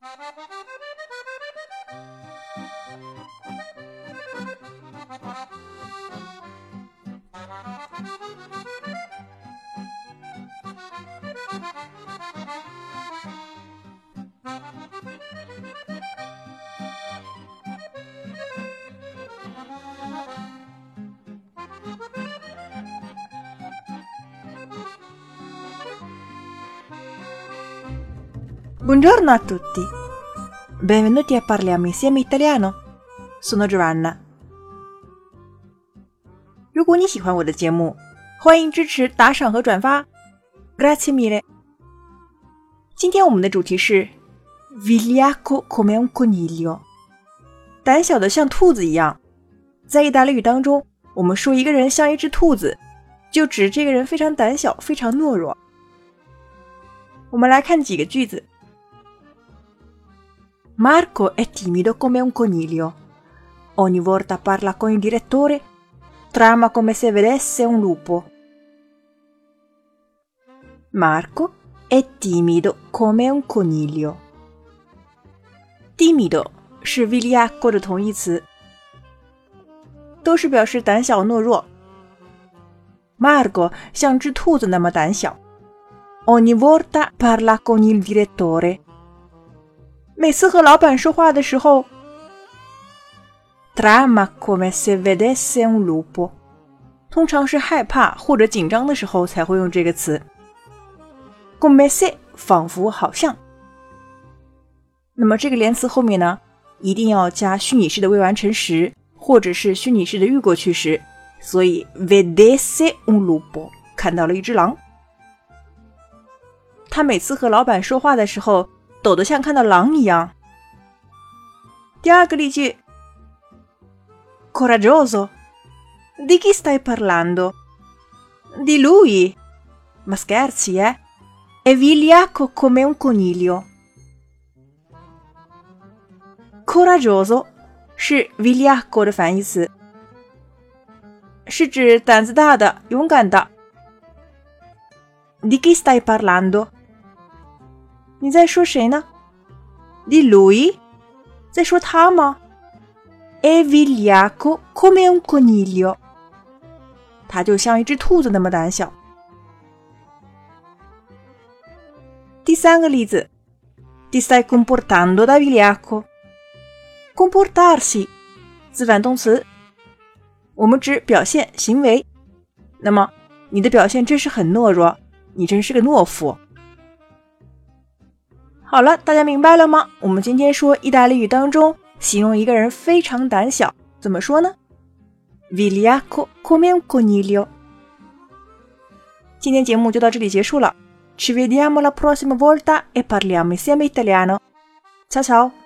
Thank you. Buongiorno a tutti, benvenuti a parliamo insieme italiano. Sono Giovanna。如果你喜欢我的节目，欢迎支持打赏和转发，Grazie mille。今天我们的主题是 Vigliacco come un coniglio，胆小的像兔子一样。在意大利语当中，我们说一个人像一只兔子，就指这个人非常胆小，非常懦弱。我们来看几个句子。Marco è timido come un coniglio. Ogni volta parla con il direttore, trama come se vedesse un lupo. Marco è timido come un coniglio. Timido 是 vigliacco 的同义词，都是表示胆小懦弱。Marco 像只兔子那么胆小。Ogni volta parla con il direttore. 每次和老板说话的时候通常是害怕或者紧张的时候才会用这个词。come se 仿佛好像，那么这个连词后面呢，一定要加虚拟式的未完成时，或者是虚拟式的预过去时。所以看到了一只狼。他每次和老板说话的时候。抖得像看到狼一样。第二个例句：Coraggioso. Di chi stai parlando? Di lui. Ma scherzi, eh? È vigliacco come un coniglio. Coraggioso 是 vigliacco 的反义词，是指胆子大的、勇敢的。Di chi stai parlando? 你在说谁呢？Di lui，在说他吗？È vigliacco come un coniglio，他就像一只兔子那么胆小。第三个例子，Ti stai comportando da vigliacco？Comportarsi，自反动词，我们指表现行为。那么你的表现真是很懦弱，你真是个懦夫。好了，大家明白了吗？我们今天说意大利语当中形容一个人非常胆小，怎么说呢？Vigliacco come un coniglio。今天节目就到这里结束了。Ci vediamo la prossima volta e parliamo insieme italiano。Ciao ciao。